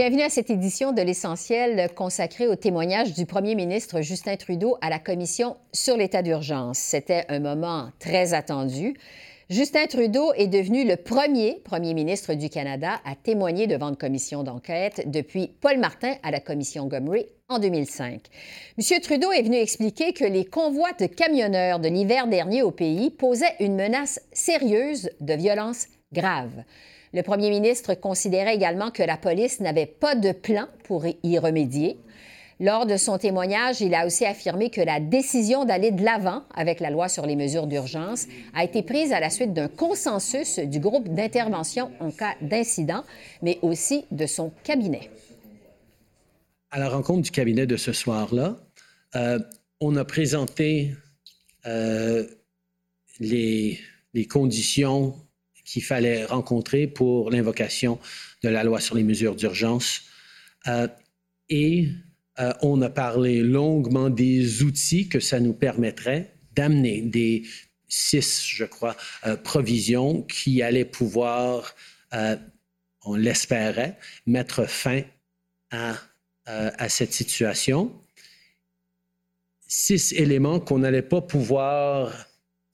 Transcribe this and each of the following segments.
Bienvenue à cette édition de l'essentiel consacrée au témoignage du premier ministre Justin Trudeau à la Commission sur l'état d'urgence. C'était un moment très attendu. Justin Trudeau est devenu le premier premier ministre du Canada à témoigner devant une commission d'enquête depuis Paul Martin à la commission Gomery en 2005. M. Trudeau est venu expliquer que les convois de camionneurs de l'hiver dernier au pays posaient une menace sérieuse de violence grave. Le premier ministre considérait également que la police n'avait pas de plan pour y remédier. Lors de son témoignage, il a aussi affirmé que la décision d'aller de l'avant avec la loi sur les mesures d'urgence a été prise à la suite d'un consensus du groupe d'intervention en cas d'incident, mais aussi de son cabinet. À la rencontre du cabinet de ce soir-là, euh, on a présenté euh, les, les conditions qu'il fallait rencontrer pour l'invocation de la loi sur les mesures d'urgence. Euh, et euh, on a parlé longuement des outils que ça nous permettrait d'amener, des six, je crois, euh, provisions qui allaient pouvoir, on l'espérait, mettre fin à, à cette situation. Six éléments qu'on n'allait pas pouvoir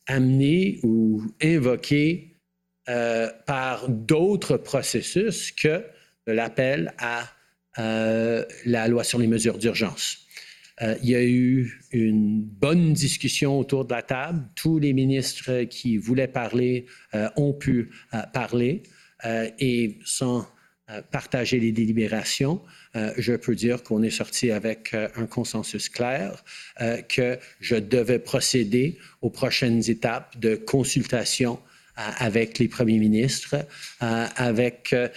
amener ou invoquer euh, par d'autres processus que l'appel à euh, la loi sur les mesures d'urgence. Euh, il y a eu une bonne discussion autour de la table. Tous les ministres qui voulaient parler ont pu parler et sans partager les délibérations, je peux dire qu'on est sorti avec un consensus clair que je devais procéder aux prochaines étapes de consultation avec les premiers ministres, euh, avec euh,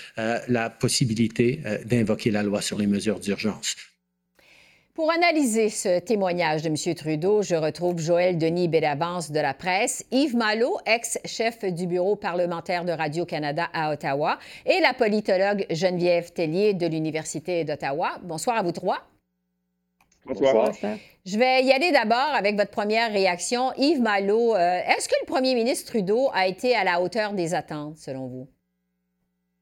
la possibilité euh, d'invoquer la loi sur les mesures d'urgence. Pour analyser ce témoignage de M. Trudeau, je retrouve Joël Denis Bélavance de la presse, Yves Malo, ex-chef du bureau parlementaire de Radio-Canada à Ottawa, et la politologue Geneviève Tellier de l'Université d'Ottawa. Bonsoir à vous trois. Bonsoir. Je vais y aller d'abord avec votre première réaction. Yves Malo, euh, est-ce que le premier ministre Trudeau a été à la hauteur des attentes, selon vous?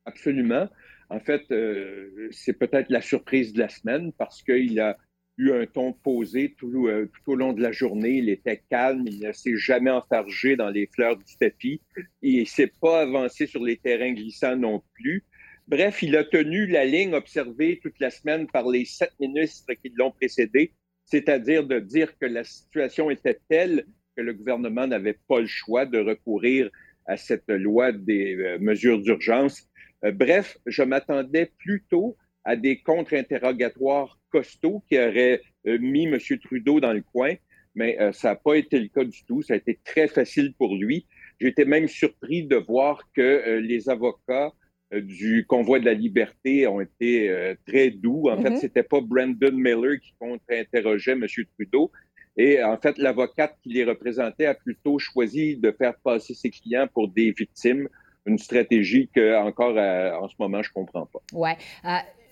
Absolument. En fait, euh, c'est peut-être la surprise de la semaine parce qu'il a eu un ton posé tout, euh, tout, au long de la journée. Il était calme, il ne s'est jamais enfargé dans les fleurs du tapis. Il ne s'est pas avancé sur les terrains glissants non plus. Bref, il a tenu la ligne observée toute la semaine par les sept ministres qui l'ont précédé, c'est-à-dire de dire que la situation était telle que le gouvernement n'avait pas le choix de recourir à cette loi des euh, mesures d'urgence. Euh, bref, je m'attendais plutôt à des contre-interrogatoires costauds qui auraient euh, mis M. Trudeau dans le coin, mais ça n'a pas été le cas du tout. Ça a été très facile pour lui. J'étais même surpris de voir que les avocats du convoi de la liberté ont été euh, très doux. En fait, mm-hmm. c'était pas Brandon Miller qui contre-interrogeait M. Trudeau. Et en fait, l'avocate qui les représentait a plutôt choisi de faire passer ses clients pour des victimes, une stratégie que encore euh, en ce moment je comprends pas. Ouais.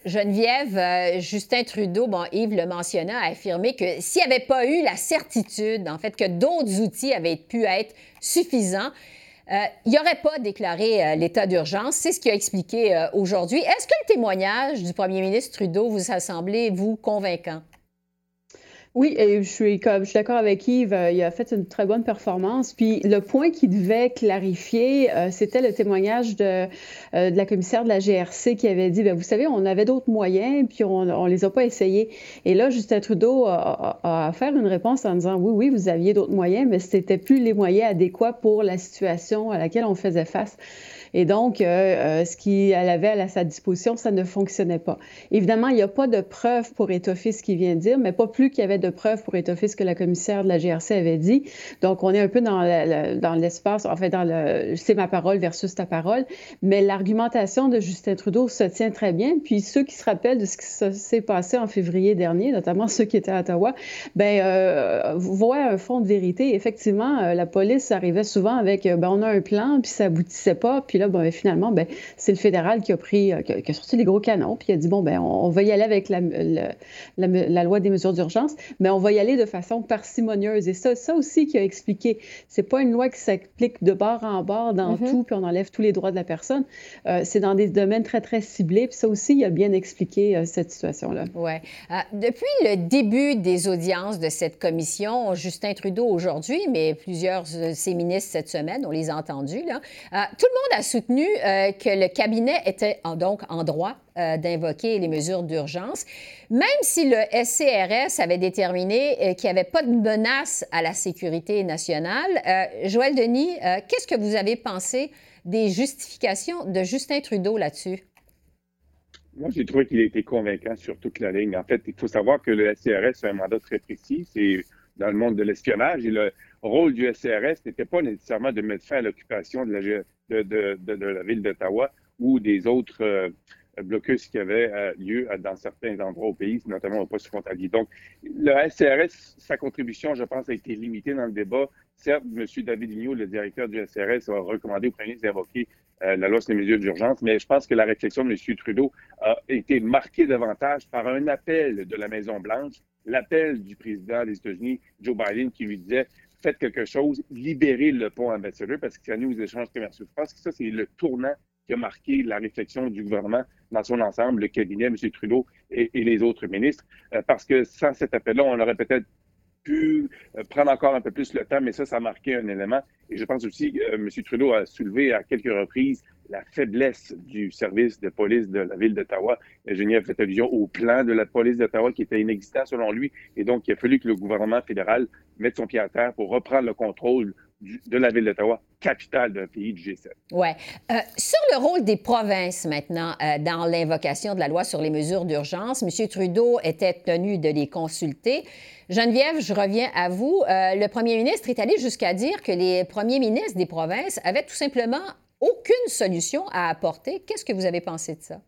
Geneviève, Justin Trudeau, bon, Yves le mentionnait, a affirmé que s'il n'y avait pas eu la certitude, en fait, que d'autres outils avaient pu être suffisants, euh, il n'y aurait pas déclaré euh, l'état d'urgence. C'est ce qu'il a expliqué euh, aujourd'hui. Est-ce que le témoignage du premier ministre Trudeau vous a semblé, vous, convaincant? Oui, je suis, d'accord avec Yves. Euh, il a fait une très bonne performance. Puis le point qui devait clarifier, euh, c'était le témoignage de, euh, de, la commissaire de la GRC qui avait dit, bien, vous savez, on avait d'autres moyens, puis on ne les a pas essayés. Et là, Justin Trudeau a, a, fait une réponse en disant, oui, oui, vous aviez d'autres moyens, mais ce n'était plus les moyens adéquats pour la situation à laquelle on faisait face. Et donc, euh, euh, ce qu'elle avait à sa disposition, ça ne fonctionnait pas. Évidemment, il n'y a pas de preuves pour étoffer ce qu'il vient de dire, mais pas plus qu'il y avait de preuves pour étoffer ce que la commissaire de la GRC avait dit. Donc, on est un peu dans, l'espace, en fait, dans le c'est ma parole versus ta parole. Mais l'argumentation de Justin Trudeau se tient très bien. Puis ceux qui se rappellent de ce qui s'est passé en février dernier, notamment ceux qui étaient à Ottawa, ben, euh, voient un fond de vérité. Effectivement, la police arrivait souvent avec ben, on a un plan, puis ça aboutissait pas. Puis là, ben, finalement, ben, c'est le fédéral qui a pris, qui a, sorti les gros canons, puis il a dit bon, ben, on, va y aller avec la, la, loi des mesures d'urgence, mais on va y aller de façon parcimonieuse. Et ça, ça aussi qui a expliqué, c'est pas une loi qui s'applique de bord en bord dans mm-hmm. tout, puis on enlève tous les droits de la personne. c'est dans des domaines très, très ciblés. Puis ça aussi, il a bien expliqué cette situation-là. Oui. depuis le début des audiences de cette commission, Justin Trudeau aujourd'hui, mais plusieurs de ses ministres cette semaine, on les a entendus, là, tout le monde a soutenu que le cabinet était donc en droit euh, d'invoquer les mesures d'urgence, même si le SCRS avait déterminé euh, qu'il n'y avait pas de menace à la sécurité nationale. Euh, Joël Denis, qu'est-ce que vous avez pensé des justifications de Justin Trudeau là-dessus? Moi, j'ai trouvé qu'il a été convaincant sur toute la ligne. En fait, il faut savoir que le SCRS a un mandat très précis. C'est dans le monde de l'espionnage. Et le rôle du SCRS n'était pas nécessairement de mettre fin à l'occupation de la, ville d'Ottawa ou des autres blocus qui avait euh, lieu euh, dans certains endroits au pays, notamment au poste frontalier. Donc, le SCRS, sa contribution, je pense, a été limitée dans le débat. Certes, M. David Lignot, le directeur du SCRS, a recommandé au premier ministre d'invoquer euh, la loi sur les mesures d'urgence, mais je pense que la réflexion de M. Trudeau a été marquée davantage par un appel de la Maison-Blanche, l'appel du président des États-Unis, Joe Biden, qui lui disait faites quelque chose, libérez le pont ambassadeur parce que ça nous échanges commerciaux. Je pense que ça, c'est le tournant qui a marqué la réflexion du gouvernement dans son ensemble, le cabinet, M. Trudeau et, les autres ministres, euh, parce que sans cet appel-là, on aurait peut-être pu euh, prendre encore un peu plus le temps, mais ça, ça a marqué un élément. Et je pense aussi que euh, M. Trudeau a soulevé à quelques reprises la faiblesse du service de police de la ville d'Ottawa. Génie a fait allusion au plan de la police d'Ottawa qui était inexistant selon lui. Et donc, il a fallu que le gouvernement fédéral mette son pied à terre pour reprendre le contrôle de la ville d'Ottawa, capitale d'un pays du G7. Oui. Euh, sur le rôle des provinces maintenant euh, dans l'invocation de la loi sur les mesures d'urgence, M. Trudeau était tenu de les consulter. Geneviève, je reviens à vous. Euh, le premier ministre est allé jusqu'à dire que les premiers ministres des provinces avaient tout simplement aucune solution à apporter. Qu'est-ce que vous avez pensé de ça?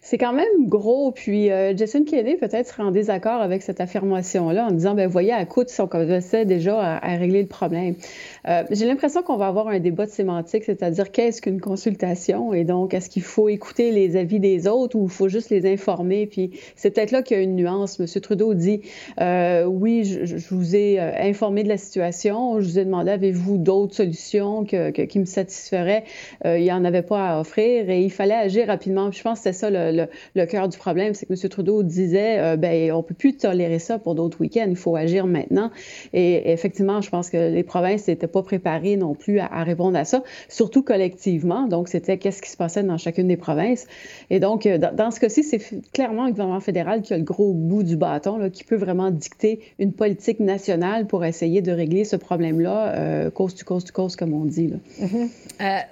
C'est quand même gros. Puis euh, Jason Kennedy peut-être serait en désaccord avec cette affirmation-là en disant, ben voyez, à coup, on commençait déjà à, régler le problème. Euh, j'ai l'impression qu'on va avoir un débat de sémantique, c'est-à-dire qu'est-ce qu'une consultation et donc est-ce qu'il faut écouter les avis des autres ou il faut juste les informer? Puis c'est peut-être là qu'il y a une nuance. Monsieur Trudeau dit, euh, oui, je, vous ai informé de la situation, je vous ai demandé avez-vous d'autres solutions qui me satisferaient? il n'y en avait pas à offrir et il fallait agir rapidement. je pense que ça le, cœur du problème, c'est que M. Trudeau disait, euh, ben, on peut plus tolérer ça pour d'autres week-ends, il faut agir maintenant. Et, effectivement, je pense que les provinces n'étaient pas préparées non plus à, répondre à ça, surtout collectivement. Donc, c'était qu'est-ce qui se passait dans chacune des provinces. Et donc, euh, dans, ce cas-ci, c'est clairement le gouvernement fédéral qui a le gros bout du bâton, là, qui peut vraiment dicter une politique nationale pour essayer de régler ce problème-là, euh, cause du cause du cause, comme on dit. Mm-hmm.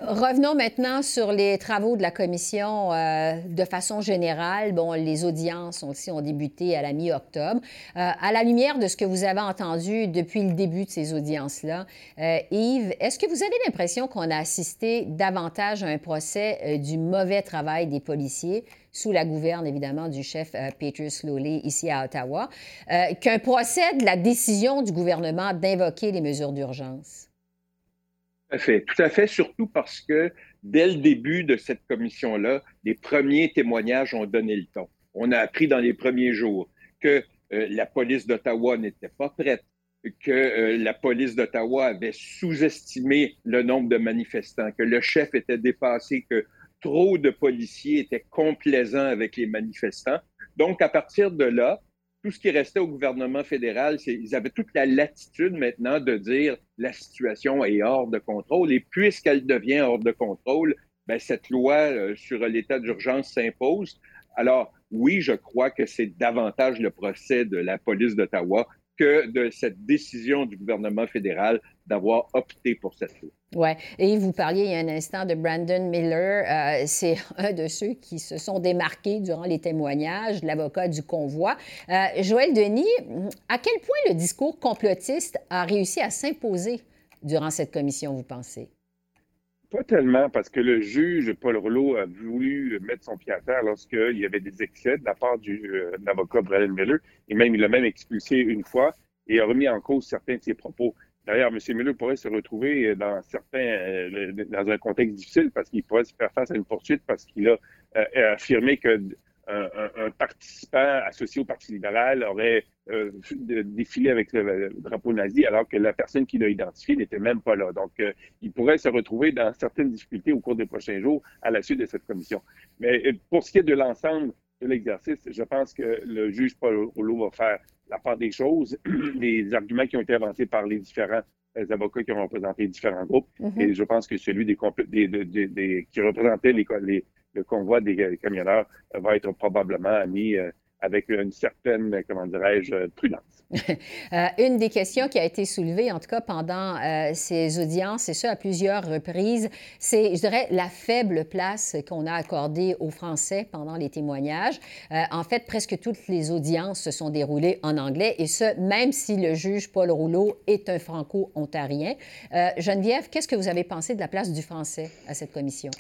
revenons maintenant sur les travaux de la commission de de façon générale, bon, les audiences aussi ont débuté à la mi-octobre. Euh, à la lumière de ce que vous avez entendu depuis le début de ces audiences-là, euh, Yves, est-ce que vous avez l'impression qu'on a assisté davantage à un procès euh, du mauvais travail des policiers sous la gouverne, évidemment, du chef Peter Slowley ici à Ottawa, qu'un procès de la décision du gouvernement d'invoquer les mesures d'urgence? Tout à fait. Tout à fait, surtout parce que dès le début de cette commission-là, les premiers témoignages ont donné le ton. On a appris dans les premiers jours que euh, la police d'Ottawa n'était pas prête, que euh, la police d'Ottawa avait sous-estimé le nombre de manifestants, que le chef était dépassé, que trop de policiers étaient complaisants avec les manifestants. Donc, à partir de là, tout ce qui restait au gouvernement fédéral, ils avaient toute la latitude maintenant de dire la situation est hors de contrôle. Et puisqu'elle devient hors de contrôle, ben, cette loi euh, sur l'état d'urgence s'impose. Alors, oui, je crois que c'est davantage le procès de la police d'Ottawa que de cette décision du gouvernement fédéral d'avoir opté pour cette loi. Oui, et vous parliez il y a un instant de Brandon Miller. Euh, c'est un de ceux qui se sont démarqués durant les témoignages, l'avocat du convoi. Euh, Joël Denis, à quel point le discours complotiste a réussi à s'imposer durant cette commission, vous pensez? Pas tellement, parce que le juge Paul Rouleau a voulu mettre son pied à terre lorsqu'il y avait des excès de la part du euh, avocat Brandon Miller, et même il l'a même expulsé une fois et a remis en cause certains de ses propos. D'ailleurs, M. Miller pourrait se retrouver dans certains, euh, dans un contexte difficile parce qu'il pourrait se faire face à une poursuite parce qu'il a euh, affirmé que un, participant associé au Parti libéral aurait euh, défilé avec le, drapeau nazi alors que la personne qui l'a identifié n'était même pas là. Donc, euh, il pourrait se retrouver dans certaines difficultés au cours des prochains jours à la suite de cette commission. Mais euh, pour ce qui est de l'ensemble de l'exercice, je pense que le juge Paul Rouleau va faire la part des choses, les arguments qui ont été avancés par les différents avocats qui ont représenté différents groupes. Mm-hmm. Et je pense que celui des, des, qui représentait les, les, le convoi des camionneurs va être probablement mis euh, avec une certaine, comment dirais-je, prudence. Euh, une des questions qui a été soulevée, en tout cas pendant euh, ces audiences, et ce à plusieurs reprises, c'est, je dirais, la faible place qu'on a accordée aux Français pendant les témoignages. en fait, presque toutes les audiences se sont déroulées en anglais, et ce, même si le juge Paul Rouleau est un franco-ontarien. Geneviève, qu'est-ce que vous avez pensé de la place du français à cette commission?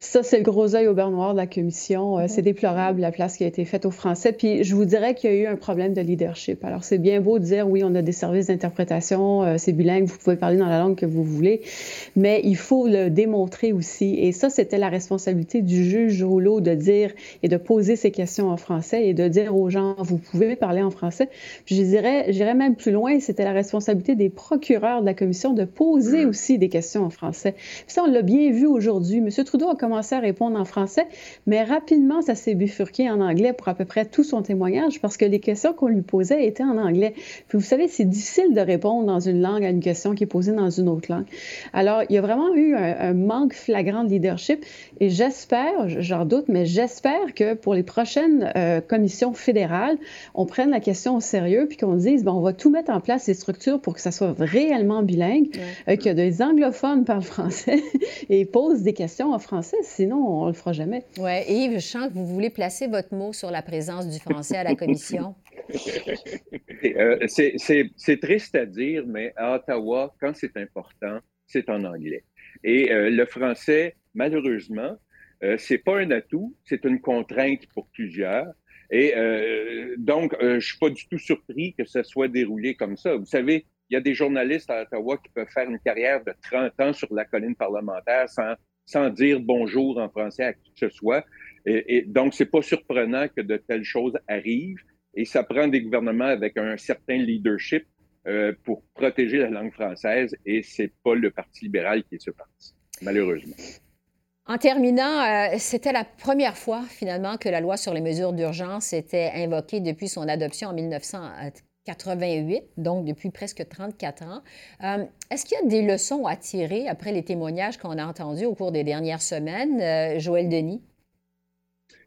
Ça, c'est le gros œil au beurre noir de la commission. Euh, c'est déplorable la place qui a été faite aux Français. Puis je vous dirais qu'il y a eu un problème de leadership. Alors, c'est bien beau de dire, oui, on a des services d'interprétation, euh, c'est bilingue, vous pouvez parler dans la langue que vous voulez, mais il faut le démontrer aussi. Et ça, c'était la responsabilité du juge Rouleau de dire et de poser ces questions en français et de dire aux gens, vous pouvez parler en français. Puis je dirais, j'irais même plus loin, c'était la responsabilité des procureurs de la commission de poser mm. aussi des questions en français. Puis ça, on l'a bien vu aujourd'hui. M. Trudeau a commencé à répondre en français, mais rapidement, ça s'est bifurqué en anglais pour à peu près tout son témoignage parce que les questions qu'on lui posait étaient en anglais. Puis vous savez, c'est difficile de répondre dans une langue à une question qui est posée dans une autre langue. Alors, il y a vraiment eu un, manque flagrant de leadership et j'espère, j'en doute, mais j'espère que pour les prochaines euh, commissions fédérales, on prenne la question au sérieux puis qu'on dise, bon, on va tout mettre en place, les structures pour que ça soit réellement bilingue, euh, que des anglophones parlent français et posent des questions en français sinon on ne le fera jamais. Oui, Yves, je sens que vous voulez placer votre mot sur la présence du français à la commission. Euh, c'est triste à dire, mais à Ottawa, quand c'est important, c'est en anglais. Et euh, le français, malheureusement, euh, c'est pas un atout, c'est une contrainte pour plusieurs. Et donc, je suis pas du tout surpris que ça soit déroulé comme ça. Vous savez, il y a des journalistes à Ottawa qui peuvent faire une carrière de 30 ans sur la colline parlementaire sans sans dire bonjour en français à qui que ce soit. Et, et donc, c'est pas surprenant que de telles choses arrivent. Et ça prend des gouvernements avec un certain leadership euh, pour protéger la langue française. Et c'est pas le Parti libéral qui est ce parti, malheureusement. En terminant, euh, c'était la première fois finalement que la loi sur les mesures d'urgence était invoquée depuis son adoption en 1900, 88, donc depuis presque 34 ans. Euh, est-ce qu'il y a des leçons à tirer après les témoignages qu'on a entendus au cours des dernières semaines? Euh, Joël Denis?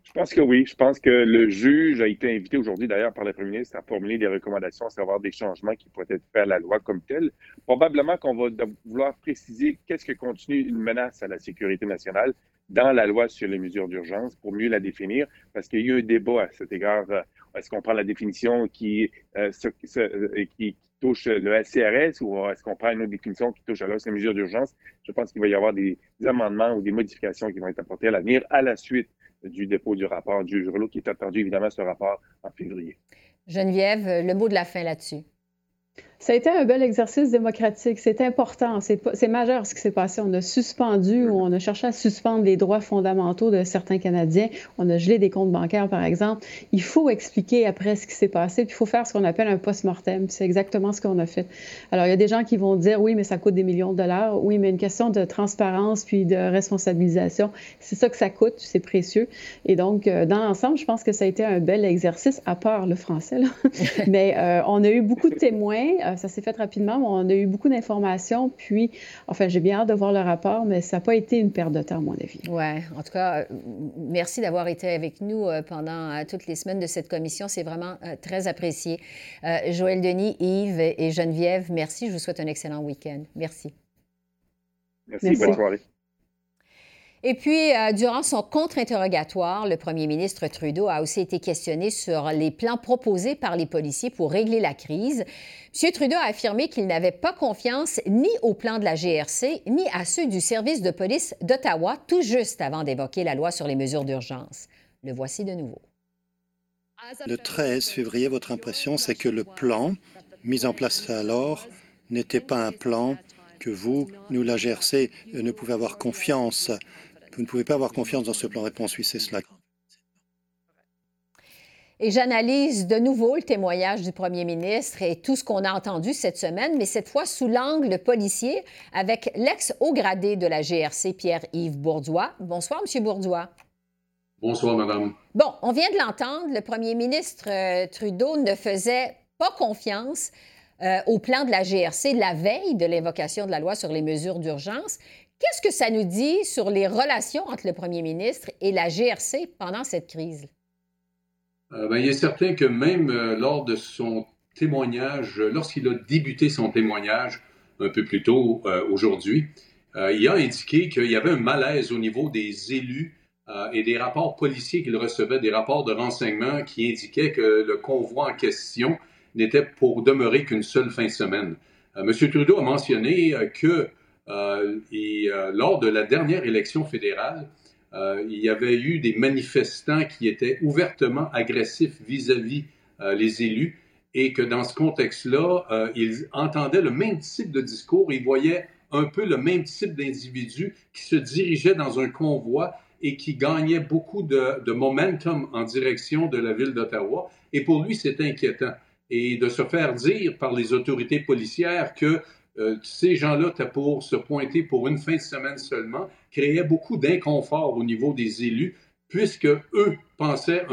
Je pense que oui. Je pense que le juge a été invité aujourd'hui, d'ailleurs, par le Premier ministre à formuler des recommandations, à savoir des changements qui pourraient être faits à la loi comme telle. Probablement qu'on va vouloir préciser qu'est-ce que continue une menace à la sécurité nationale dans la loi sur les mesures d'urgence pour mieux la définir, parce qu'il y a eu un débat à cet égard euh, est-ce qu'on prend la définition qui, euh, euh, touche le SCRS ou est-ce qu'on prend une autre définition qui touche à l'os les mesures d'urgence? Je pense qu'il va y avoir des, amendements ou des modifications qui vont être apportées à l'avenir à la suite du dépôt du rapport du juge qui est attendu évidemment ce rapport en février. Geneviève, le mot de la fin là-dessus. Ça a été un bel exercice démocratique. C'est important. C'est majeur ce qui s'est passé. On a suspendu ou on a cherché à suspendre les droits fondamentaux de certains Canadiens. On a gelé des comptes bancaires, par exemple. Il faut expliquer après ce qui s'est passé, puis il faut faire ce qu'on appelle un post-mortem. C'est exactement ce qu'on a fait. Alors, il y a des gens qui vont dire oui, mais ça coûte des millions de dollars. Oui, mais une question de transparence puis de responsabilisation, c'est ça que ça coûte. C'est précieux. Et donc, euh, dans l'ensemble, je pense que ça a été un bel exercice, à part le français. Là. mais euh, on a eu beaucoup de témoins. Ça s'est fait rapidement. On a eu beaucoup d'informations. Puis, enfin, j'ai bien hâte de voir le rapport, mais ça n'a pas été une perte de temps, à mon avis. Oui, en tout cas, merci d'avoir été avec nous pendant toutes les semaines de cette commission. C'est vraiment très apprécié. Joël Denis, Yves et Geneviève, merci. Je vous souhaite un excellent week-end. Merci. Merci, bonne soirée. Et puis, euh, durant son contre-interrogatoire, le premier ministre Trudeau a aussi été questionné sur les plans proposés par les policiers pour régler la crise. M. Trudeau a affirmé qu'il n'avait pas confiance ni au plan de la GRC, ni à ceux du service de police d'Ottawa, tout juste avant d'évoquer la loi sur les mesures d'urgence. Le voici de nouveau. Le 13 février, votre impression, c'est que le plan mis en place alors n'était pas un plan que vous, nous, la GRC, ne pouvez avoir confiance. Vous ne pouvez pas avoir confiance dans ce plan réponse oui, c'est cela. Et j'analyse de nouveau le témoignage du premier ministre et tout ce qu'on a entendu cette semaine, mais cette fois sous l'angle policier avec l'ex-haut gradé de la GRC, Pierre-Yves Bourdois. Bonsoir, M. Bourdois. Bonsoir, Madame. Bon, on vient de l'entendre, le premier ministre euh, Trudeau ne faisait pas confiance euh, au plan de la GRC la veille de l'invocation de la loi sur les mesures d'urgence. Qu'est-ce que ça nous dit sur les relations entre le premier ministre et la GRC pendant cette crise? Euh, ben, il est certain que même euh, lors de son témoignage, lorsqu'il a débuté son témoignage un peu plus tôt aujourd'hui, il a indiqué qu'il y avait un malaise au niveau des élus et des rapports policiers qu'il recevait, des rapports de renseignement qui indiquaient que le convoi en question n'était pour demeurer qu'une seule fin de semaine. Euh, M. Trudeau a mentionné euh, que euh, et, lors de la dernière élection fédérale, il y avait eu des manifestants qui étaient ouvertement agressifs vis-à-vis les élus et que dans ce contexte-là, ils entendaient le même type de discours, ils voyaient un peu le même type d'individus qui se dirigeaient dans un convoi et qui gagnaient beaucoup de, de momentum en direction de la ville d'Ottawa. Et pour lui, c'est inquiétant et de se faire dire par les autorités policières que euh, ces gens-là étaient pour se pointer pour une fin de semaine seulement, créait beaucoup d'inconfort au niveau des élus, puisque eux pensaient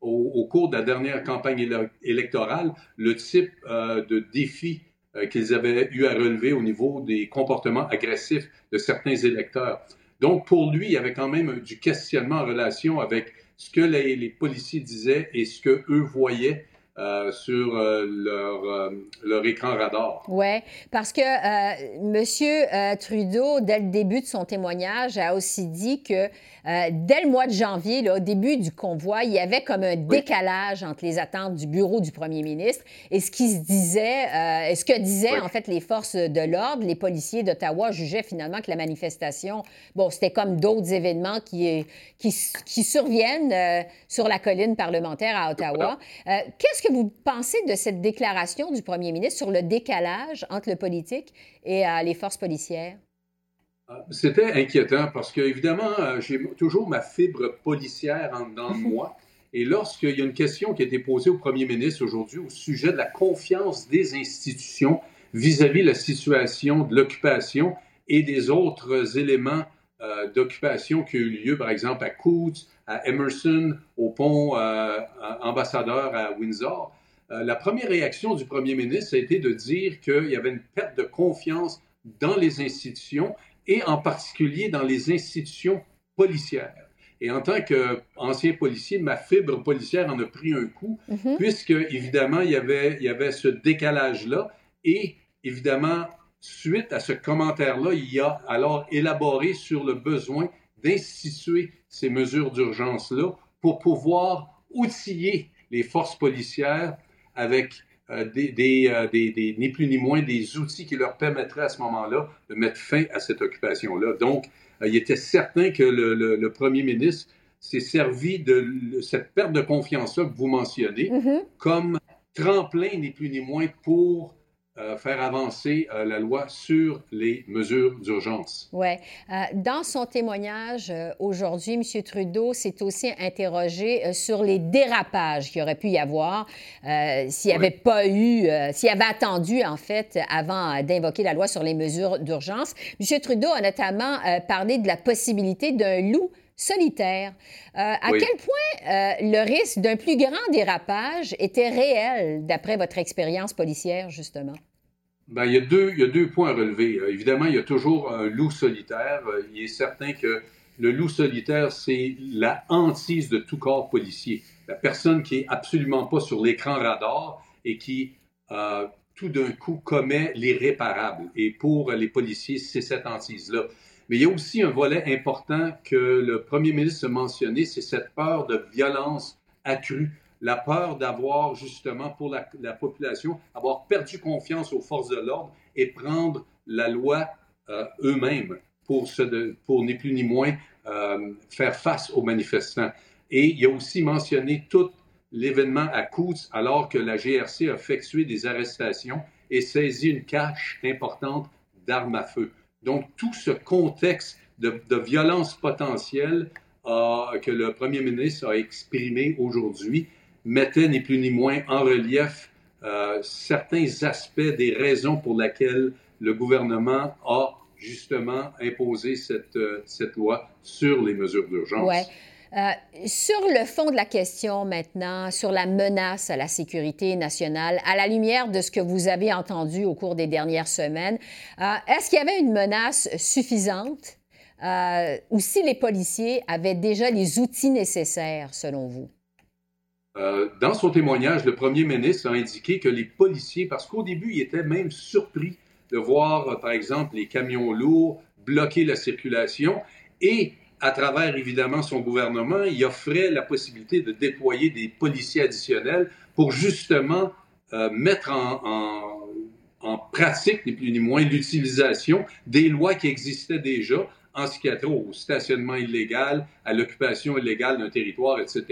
au, cours de la dernière campagne électorale le type euh, de défi euh, qu'ils avaient eu à relever au niveau des comportements agressifs de certains électeurs. Donc, pour lui, il y avait quand même du questionnement en relation avec ce que les, les policiers disaient et ce que eux voyaient euh, sur euh, leur, euh, leur, écran radar. Oui, parce que M. Trudeau, dès le début de son témoignage, a aussi dit que dès le mois de janvier, là, au début du convoi, il y avait comme un décalage entre les attentes du bureau du premier ministre et ce qui se disait, ce que disaient en fait les forces de l'ordre. Les policiers d'Ottawa jugeaient finalement que la manifestation, bon, c'était comme d'autres événements qui, qui, qui surviennent sur la colline parlementaire à Ottawa. Qu'est-ce que vous pensez de cette déclaration du premier ministre sur le décalage entre le politique et euh, les forces policières? Ah, c'était inquiétant parce que, évidemment, euh, j'ai toujours ma fibre policière en dedans de moi. Et lorsqu'il y a une question qui a été posée au premier ministre aujourd'hui au sujet de la confiance des institutions vis-à-vis de la situation de l'occupation et des autres éléments euh, d'occupation qui ont eu lieu, par exemple, à Coutts, à Emerson, au pont euh, ambassadeur à Windsor. Euh, la première réaction du premier ministre a été de dire qu'il y avait une perte de confiance dans les institutions et en particulier dans les institutions policières. Et en tant qu'ancien policier, ma fibre policière en a pris un coup, mm-hmm. puisque évidemment, il y avait, il y avait ce décalage-là. Et évidemment, suite à ce commentaire-là, il a alors élaboré sur le besoin d'instituer ces mesures d'urgence-là pour pouvoir outiller les forces policières avec euh, des, euh, des, des, ni plus ni moins des outils qui leur permettraient à ce moment-là de mettre fin à cette occupation-là. Donc, euh, il était certain que le, le, premier ministre s'est servi de cette perte de confiance-là que vous mentionnez mm-hmm. comme tremplin, ni plus ni moins, pour euh, faire avancer euh, la loi sur les mesures d'urgence. Oui. Euh, dans son témoignage aujourd'hui, M. Trudeau s'est aussi interrogé sur les dérapages qu'il aurait pu y avoir s'il n'y avait pas eu, s'il avait attendu, en fait, avant d'invoquer la loi sur les mesures d'urgence. M. Trudeau a notamment parlé de la possibilité d'un loup solitaire. à quel point le risque d'un plus grand dérapage était réel, d'après votre expérience policière, justement? Ben, il, y a deux, il y a deux points à relever. Euh, évidemment, il y a toujours un loup solitaire. Euh, il est certain que le loup solitaire, c'est la hantise de tout corps policier. La personne qui est absolument pas sur l'écran radar et qui, euh, tout d'un coup, commet l'irréparable. Et pour les policiers, c'est cette hantise-là. Mais il y a aussi un volet important que le premier ministre a mentionné, c'est cette peur de violence accrue la peur d'avoir justement pour la, population, avoir perdu confiance aux forces de l'ordre et prendre la loi euh, eux-mêmes pour, pour ni plus ni moins euh, faire face aux manifestants. Et il a aussi mentionné tout l'événement à Coutts alors que la GRC a effectué des arrestations et saisi une cache importante d'armes à feu. Donc tout ce contexte de, violence potentielle euh, que le premier ministre a exprimé aujourd'hui mettait ni plus ni moins en relief euh, certains aspects des raisons pour lesquelles le gouvernement a justement imposé cette, euh, cette loi sur les mesures d'urgence. Euh, sur le fond de la question maintenant, sur la menace à la sécurité nationale, à la lumière de ce que vous avez entendu au cours des dernières semaines, est-ce qu'il y avait une menace suffisante ou si les policiers avaient déjà les outils nécessaires, selon vous? Euh, dans son témoignage, le premier ministre a indiqué que les policiers, parce qu'au début, il était même surpris de voir, euh, par exemple, les camions lourds bloquer la circulation et à travers évidemment son gouvernement, il offrait la possibilité de déployer des policiers additionnels pour justement euh, mettre en, pratique, ni plus ni moins, l'utilisation des lois qui existaient déjà en ce qui a trait au stationnement illégal, à l'occupation illégale d'un territoire, etc.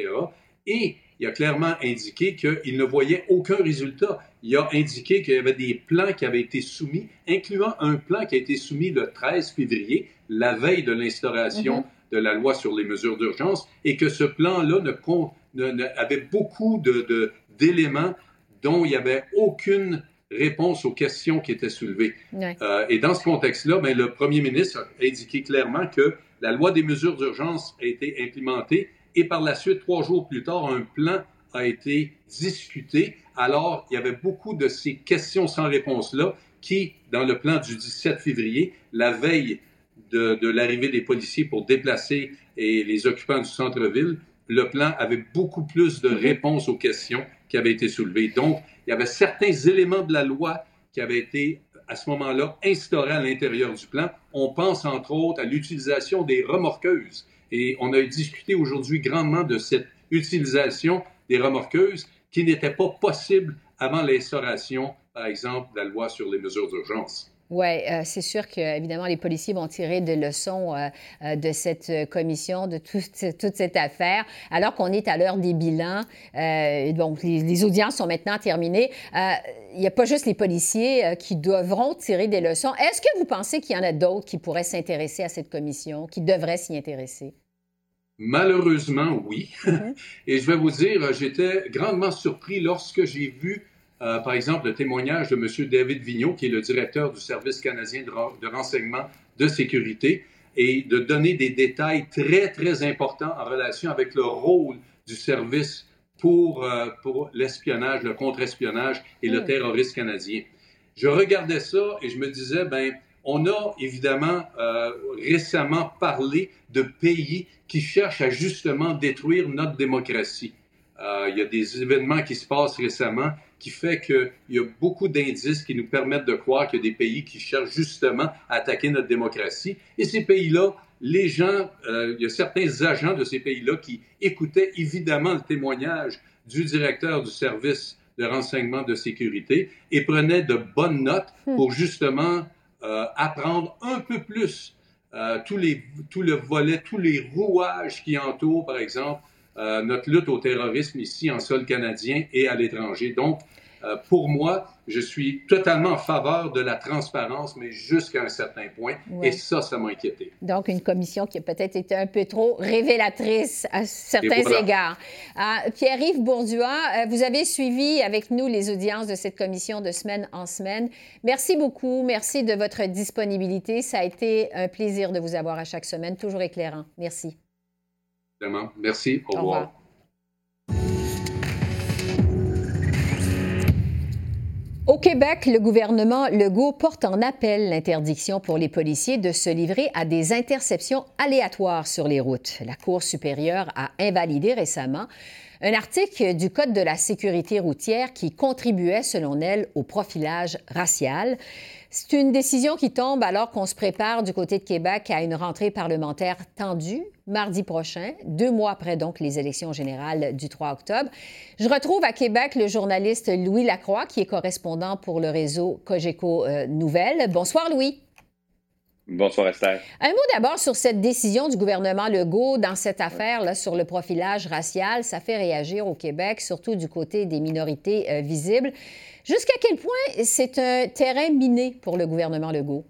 Et il a clairement indiqué qu'il ne voyait aucun résultat. Il a indiqué qu'il y avait des plans qui avaient été soumis, incluant un plan qui a été soumis le 13 février, la veille de l'instauration mhm. De la loi sur les mesures d'urgence, et que ce plan-là ne, avait beaucoup d'éléments dont il n'y avait aucune réponse aux questions qui étaient soulevées. Euh, et dans ce contexte-là, ben, le premier ministre a indiqué clairement que la loi des mesures d'urgence a été implémentée et par la suite, trois jours plus tard, un plan a été discuté. Alors, il y avait beaucoup de ces questions sans réponse-là qui, dans le plan du 17 février, la veille de, l'arrivée des policiers pour déplacer les occupants du centre-ville, le plan avait beaucoup plus de réponses aux questions qui avaient été soulevées. Donc, il y avait certains éléments de la loi qui avaient été à ce moment-là instaurés à l'intérieur du plan. On pense entre autres à l'utilisation des remorqueuses et on a discuté aujourd'hui grandement de cette utilisation des remorqueuses qui n'était pas possible avant l'instauration, par exemple, de la loi sur les mesures d'urgence. Oui, euh, c'est sûr que évidemment les policiers vont tirer des leçons euh, euh, de cette commission, de toute cette affaire, alors qu'on est à l'heure des bilans. donc les, les, audiences sont maintenant terminées. Il n'y a pas juste les policiers qui devront tirer des leçons. Est-ce que vous pensez qu'il y en a d'autres qui pourraient s'intéresser à cette commission, qui devraient s'y intéresser? Malheureusement, oui. Et je vais vous dire, j'étais grandement surpris lorsque j'ai vu, euh, par exemple, le témoignage de M. David Vigneault, qui est le directeur du Service canadien de, renseignement de sécurité, et de donner des détails très, très importants en relation avec le rôle du service pour, euh, pour l'espionnage, le contre-espionnage et le mhm. terrorisme canadien. Je regardais ça et je me disais, ben, on a évidemment euh, récemment parlé de pays qui cherchent à justement détruire notre démocratie. Il y a des événements qui se passent récemment qui fait qu'il y a beaucoup d'indices qui nous permettent de croire qu'il y a des pays qui cherchent justement à attaquer notre démocratie. Et ces pays-là, les gens, euh, il y a certains agents de ces pays-là qui écoutaient évidemment le témoignage du directeur du service de renseignement de sécurité et prenaient de bonnes notes hmm. pour justement euh, apprendre un peu plus euh, tous les, tout le volet, tous les rouages qui entourent, par exemple, euh, notre lutte au terrorisme ici en sol canadien et à l'étranger. Donc, euh, pour moi, je suis totalement en faveur de la transparence, mais jusqu'à un certain point. Et ça, ça m'a inquiété. Donc, une commission qui a peut-être été un peu trop révélatrice à certains égards. Euh, Pierre-Yves Bourduas, vous avez suivi avec nous les audiences de cette commission de semaine en semaine. Merci beaucoup. Merci de votre disponibilité. Ça a été un plaisir de vous avoir à chaque semaine, toujours éclairant. Merci. Vraiment. Merci. Au, revoir. Au Québec, le gouvernement Legault porte en appel l'interdiction pour les policiers de se livrer à des interceptions aléatoires sur les routes. La Cour supérieure a invalidé récemment un article du Code de la sécurité routière qui contribuait, selon elle, au profilage racial. C'est une décision qui tombe alors qu'on se prépare du côté de Québec à une rentrée parlementaire tendue mardi prochain, deux mois après donc les élections générales du 3 octobre. Je retrouve à Québec le journaliste Louis Lacroix, qui est correspondant pour le réseau Cogeco euh, Nouvelles. Bonsoir Louis. Bonsoir Esther. Un mot d'abord sur cette décision du gouvernement Legault dans cette affaire là, sur le profilage racial. Ça fait réagir au Québec, surtout du côté des minorités euh, visibles. Jusqu'à quel point c'est un terrain miné pour le gouvernement Legault?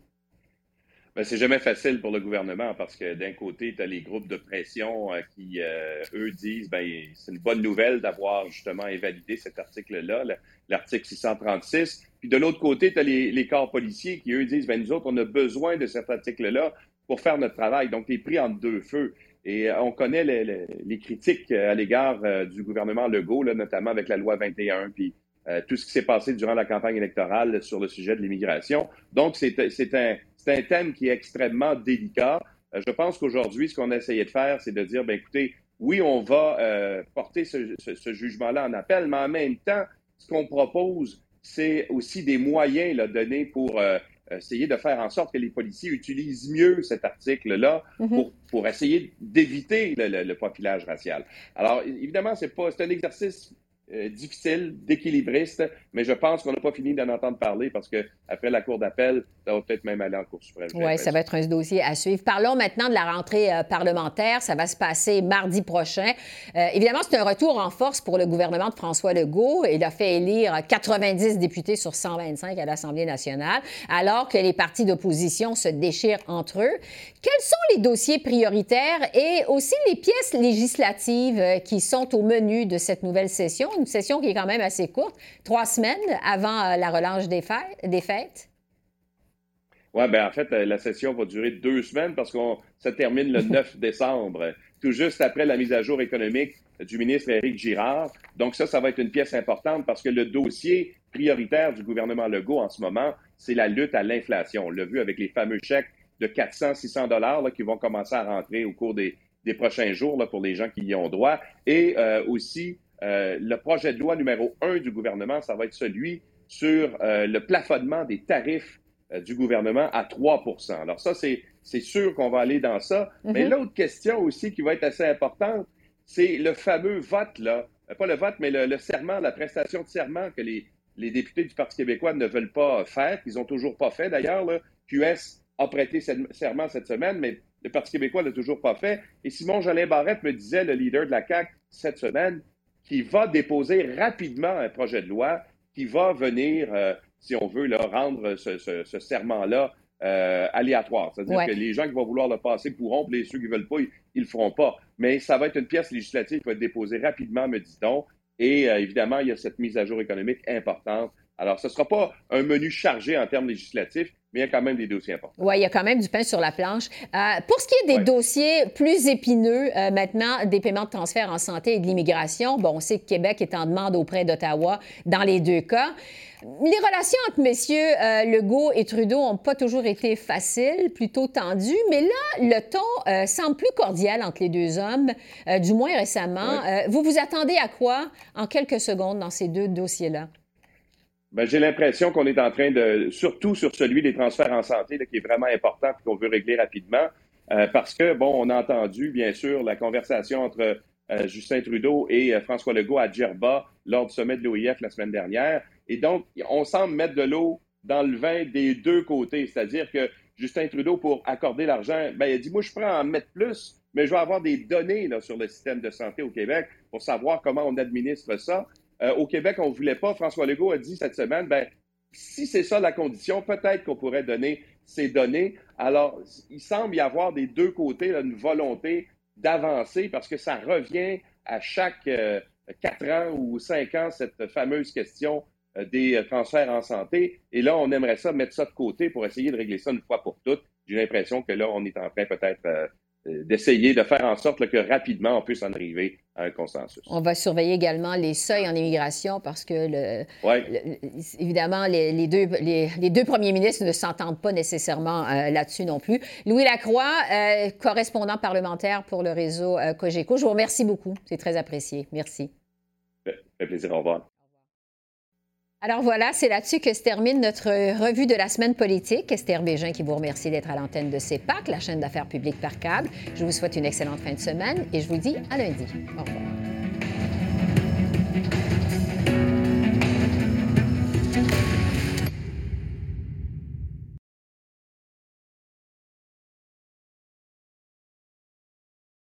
Ben, c'est jamais facile pour le gouvernement parce que d'un côté, tu as les groupes de pression euh, qui, euh, eux, disent ben c'est une bonne nouvelle d'avoir justement invalidé cet article-là, l'article 636. Puis de l'autre côté, tu as les, corps policiers qui, eux, disent ben nous autres, on a besoin de cet article-là pour faire notre travail. Donc, tu es pris entre deux feux. Et euh, on connaît les, critiques à l'égard du gouvernement Legault, là, notamment avec la loi 21, puis euh, tout ce qui s'est passé durant la campagne électorale sur le sujet de l'immigration. Donc, c'est un, un, thème qui est extrêmement délicat. Euh, je pense qu'aujourd'hui, ce qu'on a essayé de faire, c'est de dire, ben, écoutez, oui, on va euh, porter ce, ce, jugement-là en appel, mais en même temps, ce qu'on propose, c'est aussi des moyens là, donnés pour essayer de faire en sorte que les policiers utilisent mieux cet article-là mm-hmm. pour, pour essayer d'éviter le, le, le, profilage racial. Alors, évidemment, c'est un exercice euh, difficile, d'équilibriste, mais je pense qu'on n'a pas fini d'en entendre parler parce qu'après la Cour d'appel, ça va peut-être même aller en Cour suprême. Oui, ça va être un dossier à suivre. Parlons maintenant de la rentrée euh, parlementaire. Ça va se passer mardi prochain. Euh, évidemment, c'est un retour en force pour le gouvernement de François Legault. Il a fait élire 90 députés sur 125 à l'Assemblée nationale, alors que les partis d'opposition se déchirent entre eux. Quels sont les dossiers prioritaires et aussi les pièces législatives qui sont au menu de cette nouvelle session? Une session qui est quand même assez courte, trois semaines avant euh, la relâche des fêtes. Des fêtes. Oui, bien en fait, euh, la session va durer deux semaines parce qu'on ça termine le 9 décembre, tout juste après la mise à jour économique du ministre Éric Girard. Donc ça, ça va être une pièce importante parce que le dossier prioritaire du gouvernement Legault en ce moment, c'est la lutte à l'inflation. On l'a vu avec les fameux chèques de 400, 600 dollars qui vont commencer à rentrer au cours des, prochains jours là, pour les gens qui y ont droit. Et euh, aussi euh, le projet de loi numéro un du gouvernement, ça va être celui sur euh, le plafonnement des tarifs euh, du gouvernement à 3% Alors ça, c'est sûr qu'on va aller dans ça. Mais mhm. l'autre question aussi qui va être assez importante, c'est le fameux vote, là, pas le vote, mais le, serment, la prestation de serment que les, les, députés du Parti québécois ne veulent pas faire, qu'ils n'ont toujours pas fait d'ailleurs. QS a prêté serment cette semaine, mais le Parti québécois ne l'a toujours pas fait. Et Simon Jolin Barrette me disait, le leader de la CAQ, cette semaine, qui va déposer rapidement un projet de loi qui va venir, euh, si on veut, rendre ce, serment-là euh, aléatoire. C'est-à-dire que les gens qui vont vouloir le passer pourront, puis ceux qui ne veulent pas, ils ne le feront pas. Mais ça va être une pièce législative qui va être déposée rapidement, me dit-on. Et euh, évidemment, il y a cette mise à jour économique importante. Alors, ce ne sera pas un menu chargé en termes législatifs, mais il y a quand même des dossiers importants. Oui, il y a quand même du pain sur la planche. Euh, pour ce qui est des dossiers plus épineux, euh, maintenant, des paiements de transfert en santé et de l'immigration, bon, on sait que Québec est en demande auprès d'Ottawa dans les deux cas. Les relations entre messieurs euh, Legault et Trudeau n'ont pas toujours été faciles, plutôt tendues, mais là, le ton semble plus cordial entre les deux hommes, du moins récemment. vous vous attendez à quoi en quelques secondes dans ces deux dossiers-là? Ben, j'ai l'impression qu'on est en train de, surtout sur celui des transferts en santé, qui est vraiment important et qu'on veut régler rapidement, euh, parce que, bon, on a entendu, bien sûr, la conversation entre euh, Justin Trudeau et euh, François Legault à Djerba lors du sommet de l'OIF la semaine dernière. Et donc, on semble mettre de l'eau dans le vin des deux côtés, c'est-à-dire que Justin Trudeau, pour accorder l'argent, ben, il a dit, moi, je prends en mettre plus, mais je vais avoir des données là, sur le système de santé au Québec pour savoir comment on administre ça. Euh, au Québec, on ne voulait pas. François Legault a dit cette semaine, ben, si c'est ça la condition, peut-être qu'on pourrait donner ces données. Alors, il semble y avoir des deux côtés une volonté d'avancer parce que ça revient à chaque euh, quatre ans ou cinq ans, cette fameuse question euh, des transferts en santé. Et là, on aimerait ça mettre ça de côté pour essayer de régler ça une fois pour toutes. J'ai l'impression que là, on est en train peut-être d'essayer de faire en sorte que rapidement on puisse en arriver à un consensus. On va surveiller également les seuils en immigration parce que, le, évidemment, les, deux, les, deux premiers ministres ne s'entendent pas nécessairement là-dessus non plus. Louis Lacroix, correspondant parlementaire pour le réseau Cogeco, je vous remercie beaucoup. C'est très apprécié. Merci. Ça fait plaisir. Au revoir. Alors voilà, c'est là-dessus que se termine notre revue de la semaine politique. Esther Bégin qui vous remercie d'être à l'antenne de CEPAC, la chaîne d'affaires publiques par câble. Je vous souhaite une excellente fin de semaine et je vous dis à lundi. Au revoir.